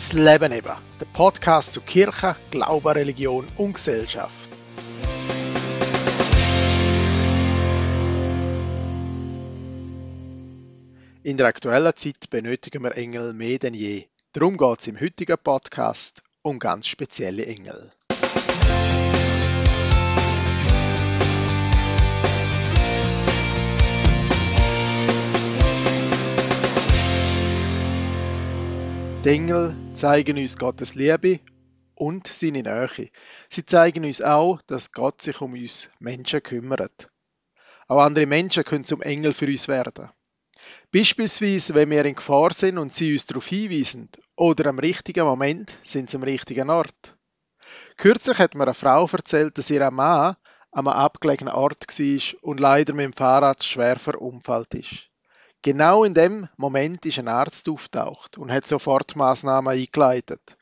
Das Leben eben, der Podcast zu Kirche, Glaube, Religion und Gesellschaft. In der aktuellen Zeit benötigen wir Engel mehr denn je. Darum geht es im heutigen Podcast um ganz spezielle Engel. Die Engel zeigen uns Gottes Liebe und seine Nähe. Sie zeigen uns auch, dass Gott sich um uns Menschen kümmert. Auch andere Menschen können zum Engel für uns werden. Beispielsweise, wenn wir in Gefahr sind und sie uns darauf hinweisen oder am richtigen Moment sind sie am richtigen Ort. Kürzlich hat mir eine Frau erzählt, dass ihr Mann an einem abgelegenen Ort war und leider mit dem Fahrrad schwer verunfallt ist. Genau in dem Moment ist ein Arzt auftaucht und hat sofort Maßnahmen eingeleitet.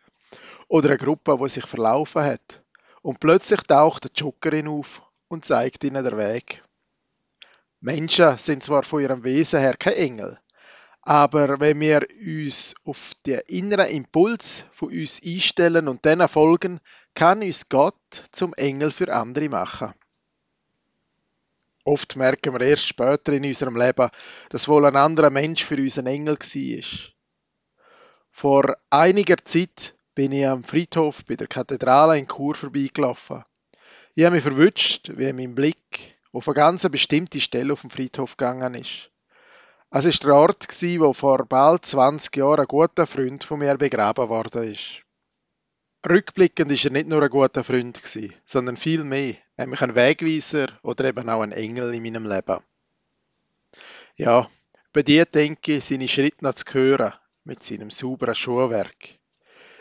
Oder eine Gruppe, die sich verlaufen hat. Und plötzlich taucht eine Joggerin auf und zeigt ihnen den Weg. Menschen sind zwar von ihrem Wesen her kein Engel, aber wenn wir uns auf den inneren Impuls von uns einstellen und dann folgen, kann uns Gott zum Engel für andere machen. Oft merken wir erst später in unserem Leben, dass wohl ein anderer Mensch für uns ein Engel war. Vor einiger Zeit bin ich am Friedhof bei der Kathedrale in Chur vorbeigelaufen. Ich habe mich verwünscht, wie mein Blick auf eine ganz bestimmte Stelle auf dem Friedhof gegangen ist. Es war der Ort, wo vor bald 20 Jahren ein guter Freund von mir begraben worden ist. Rückblickend ist er nicht nur ein guter Freund sondern viel mehr, nämlich ein Wegweiser oder eben auch ein Engel in meinem Leben. Ja, bei dir denke ich, seine Schritte noch zu hören, mit seinem sauberen Schuhwerk.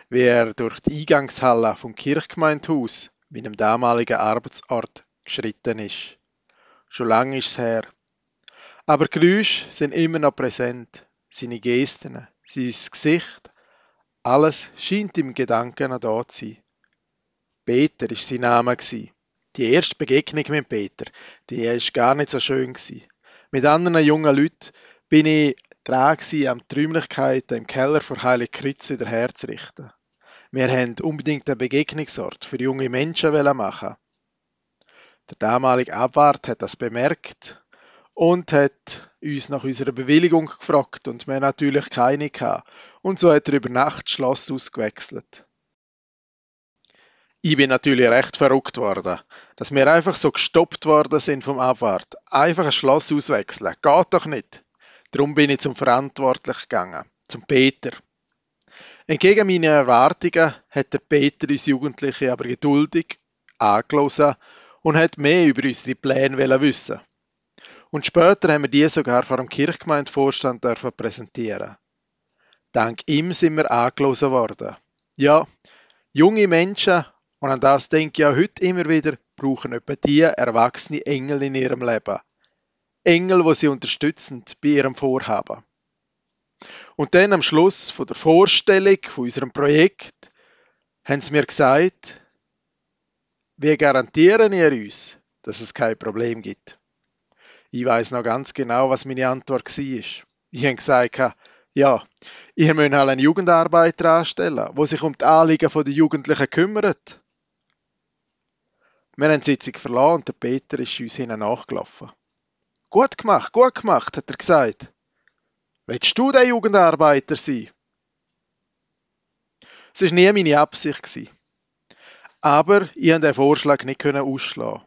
Wie er durch die Eingangshalle vom Kirchgemeindehaus, meinem damaligen Arbeitsort, geschritten ist. Schon lange ist es her. Aber Geräusche sind immer noch präsent. Seine Gesten, sein Gesicht, alles scheint im Gedanken noch da zu sein. Peter ist sein Name. Die erste Begegnung mit Peter, die ist gar nicht so schön. Mit anderen jungen Leuten bin ich dran am die Räumlichkeiten im Keller vor Heilig Kreuz wieder herzurichten. Wir haben unbedingt einen Begegnungsort für junge Menschen machen. Der damalige Abwart hat das bemerkt und hat uns nach unserer Bewilligung gefragt und wir natürlich keine gehabt. Und so hat er über Nacht das Schloss ausgewechselt. Ich bin natürlich recht verrückt worden, dass wir einfach so gestoppt worden sind vom Abwart. Einfach ein Schloss auswechseln, geht doch nicht. Darum bin ich zum Verantwortlichen gegangen, zum Peter. Entgegen meinen Erwartungen hat der Peter uns Jugendliche aber geduldig angelosen und hat mehr über unsere Pläne wissen. Und später haben wir die sogar vor dem Kirchgemeindevorstand dürfen präsentieren. Dank ihm sind wir angelosen worden. Ja, junge Menschen, und an das denke ich auch heute immer wieder, brauchen etwa die erwachsene Engel in ihrem Leben. Engel, wo sie unterstützen bei ihrem Vorhaben. Und dann am Schluss von der Vorstellung von unserem Projekt haben sie mir gesagt, wir garantieren ihr uns, dass es kein Problem gibt. Ich weiß noch ganz genau, was meine Antwort war. Ich habe gesagt, ja, ihr müsst halt einen Jugendarbeiter anstellen, der sich um die Anliegen der Jugendlichen kümmert. Wir haben die Sitzung verlassen und der Peter ist uns hinten nachgelaufen. Gut gemacht, gut gemacht, hat er gesagt. Willst du der Jugendarbeiter sein? Es war nie meine Absicht. Aber ich konnte den Vorschlag nicht ausschlagen.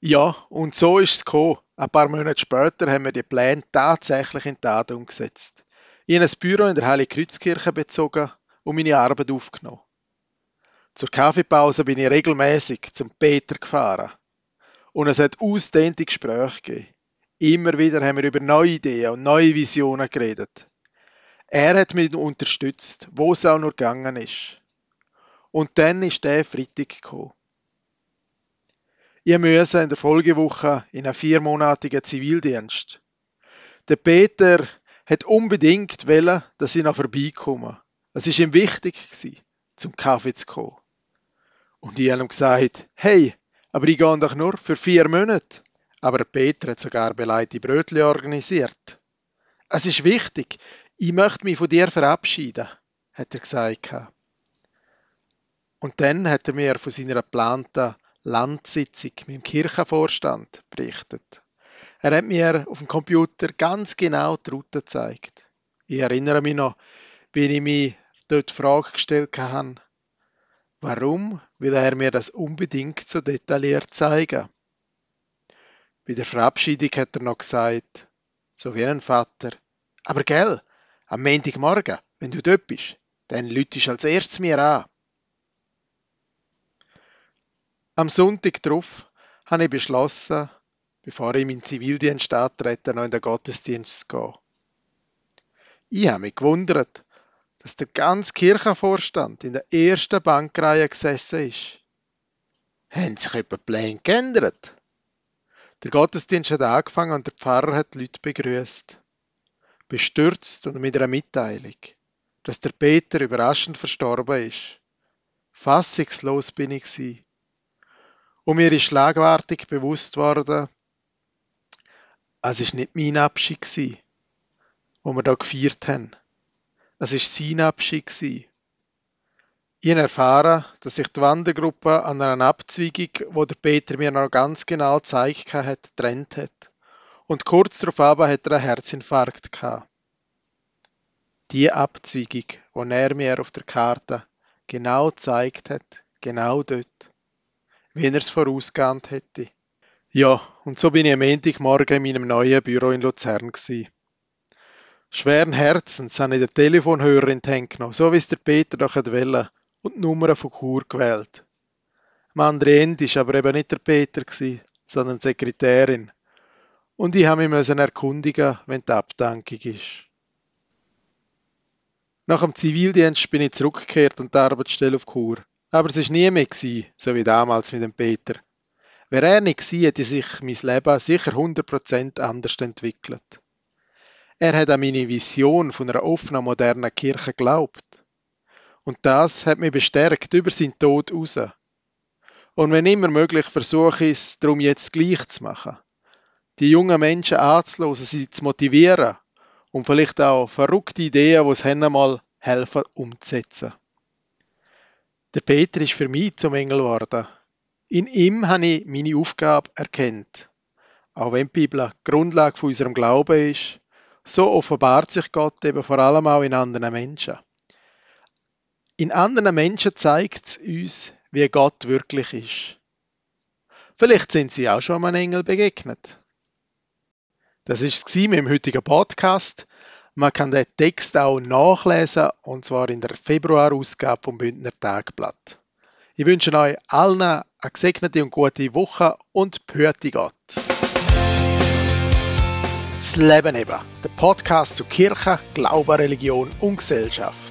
Ja, und so ist es gekommen. Ein paar Monate später haben wir die Pläne tatsächlich in Tat umgesetzt. Ich habe ein Büro in der Heiligkreuzkirche bezogen und meine Arbeit aufgenommen. Zur Kaffeepause bin ich regelmäßig zum Peter gefahren. Und es hat ausdehnte Gespräche gegeben. Immer wieder haben wir über neue Ideen und neue Visionen geredet. Er hat mich unterstützt, wo es auch nur gegangen ist. Und dann ist der Freitag gekommen. Ich musste in der Folgewoche in einen viermonatigen Zivildienst. Der Peter hat unbedingt wollen, dass ich noch vorbeikomme. Es ist ihm wichtig zum Kaffee zu kommen. Und ich habe ihm gesagt, hey, aber ich gehe doch nur für vier Monate. Aber Peter hat sogar beleite Brötchen organisiert. Es ist wichtig, ich möchte mich von dir verabschieden, hat er gesagt. Und dann hat er mir von seiner geplanten Landsitzung mit dem Kirchenvorstand berichtet. Er hat mir auf dem Computer ganz genau die Route gezeigt. Ich erinnere mich noch, wie ich mich dort die Frage gestellt habe, warum will er mir das unbedingt so detailliert zeigen? Bei der Verabschiedung hat er noch gesagt, so wie ein Vater, aber gell, am Montagmorgen, wenn du dort bist, dann lütest als erstes mir an. Am Sonntag darauf habe ich beschlossen, bevor ich in meinen Zivildienst antrete, noch in den Gottesdienst zu gehen. Ich habe mich gewundert, dass der ganze Kirchenvorstand in der ersten Bankreihe gesessen ist. Haben sich etwa Pläne geändert? Der Gottesdienst hat angefangen und der Pfarrer hat die Leute begrüßt. Bestürzt und mit einer Mitteilung, dass der Peter überraschend verstorben ist. Fassungslos bin ich sie. Und mir ist schlagwartig bewusst worden, es ist nicht mein Abschied gsi, wo wir da gefeiert haben. Es ist sein Abschied. Ich habe erfahren, dass sich die Wandergruppe an einer Abzweigung, wo der Peter mir noch ganz genau gezeigt hat, trennt hat. Und kurz darauf hat er einen Herzinfarkt gehabt. Die Abzweigung, wo er mir auf der Karte genau gezeigt hat, genau dort, wie er es vorausgeahnt hätte. Ja, und so bin ich am Montagmorgen in meinem neuen Büro in Luzern gsi. Schweren Herzens habe ich den Telefonhörer in die Hand genommen, so wie es der Peter doch wollte, und die Nummer von Chur gewählt. Am anderen Ende war aber eben nicht der Peter, sondern die Sekretärin. Und ich habe mich erkundigen, wenn die Abdankung ist. Nach dem Zivildienst bin ich zurückgekehrt und die Arbeitsstelle auf Chur. Aber es war nie mehr, gewesen, so wie damals mit dem Peter. Wäre er nicht gewesen, hätte sich mein Leben sicher 100% anders entwickelt. Er hat an meine Vision von einer offenen, modernen Kirche geglaubt. Und das hat mich bestärkt über seinen Tod raus. Und wenn immer möglich, versuche ich es darum jetzt gleich zu machen. Die jungen Menschen anzulosen, sie zu motivieren und vielleicht auch verrückte Ideen, die es einmal helfen, umzusetzen. Der Peter ist für mich zum Engel geworden. In ihm habe ich meine Aufgabe erkannt. Auch wenn die Bibel die Grundlage von unserem Glauben ist, so offenbart sich Gott eben vor allem auch in anderen Menschen. In anderen Menschen zeigt es uns, wie Gott wirklich ist. Vielleicht sind Sie auch schon einem Engel begegnet. Das ist es mit dem heutigen Podcast. Man kann den Text auch nachlesen, und zwar in der Februarausgabe vom Bündner Tagblatt. Ich wünsche euch allen eine gesegnete und gute Woche und behüte Gott. Das Leben eben, der Podcast zu Kirche, Glaube, Religion und Gesellschaft.